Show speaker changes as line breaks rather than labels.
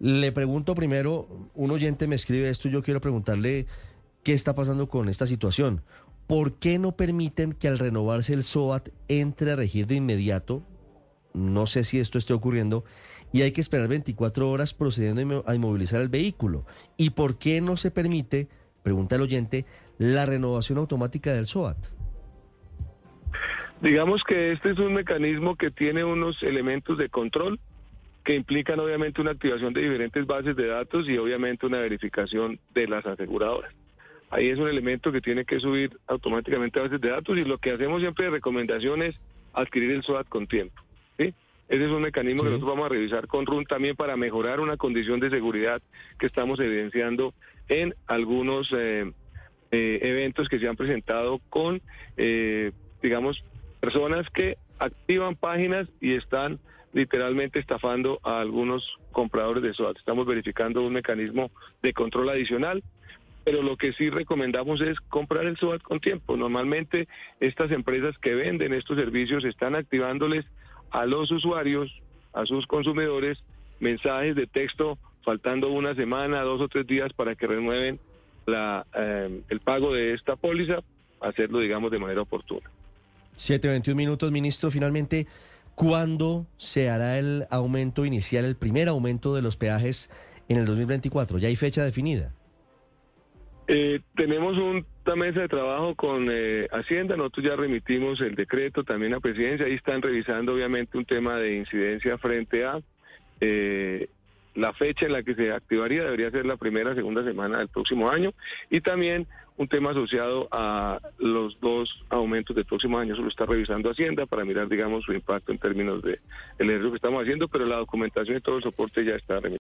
Le pregunto primero, un oyente me escribe esto yo quiero preguntarle qué está pasando con esta situación. ¿Por qué no permiten que al renovarse el SOAT entre a regir de inmediato? No sé si esto esté ocurriendo y hay que esperar 24 horas procediendo a inmovilizar el vehículo. ¿Y por qué no se permite, pregunta el oyente, la renovación automática del SOAT?
Digamos que este es un mecanismo que tiene unos elementos de control que implican obviamente una activación de diferentes bases de datos y obviamente una verificación de las aseguradoras. Ahí es un elemento que tiene que subir automáticamente a bases de datos y lo que hacemos siempre de recomendación es adquirir el SOAT con tiempo. ¿sí? Ese es un mecanismo que nosotros vamos a revisar con RUN también para mejorar una condición de seguridad que estamos evidenciando en algunos eh, eh, eventos que se han presentado con, eh, digamos, personas que activan páginas y están literalmente estafando a algunos compradores de SOAT. Estamos verificando un mecanismo de control adicional, pero lo que sí recomendamos es comprar el SOAT con tiempo. Normalmente estas empresas que venden estos servicios están activándoles a los usuarios, a sus consumidores, mensajes de texto faltando una semana, dos o tres días para que renueven la, eh, el pago de esta póliza, hacerlo, digamos, de manera oportuna.
7.21 minutos, ministro. Finalmente, ¿cuándo se hará el aumento inicial, el primer aumento de los peajes en el 2024? ¿Ya hay fecha definida?
Eh, tenemos una mesa de trabajo con eh, Hacienda, nosotros ya remitimos el decreto también a Presidencia, ahí están revisando obviamente un tema de incidencia frente a eh, la fecha en la que se activaría, debería ser la primera, segunda semana del próximo año, y también un tema asociado a los dos aumentos del próximo año, eso lo está revisando Hacienda para mirar, digamos, su impacto en términos de el que estamos haciendo, pero la documentación y todo el soporte ya está remitido.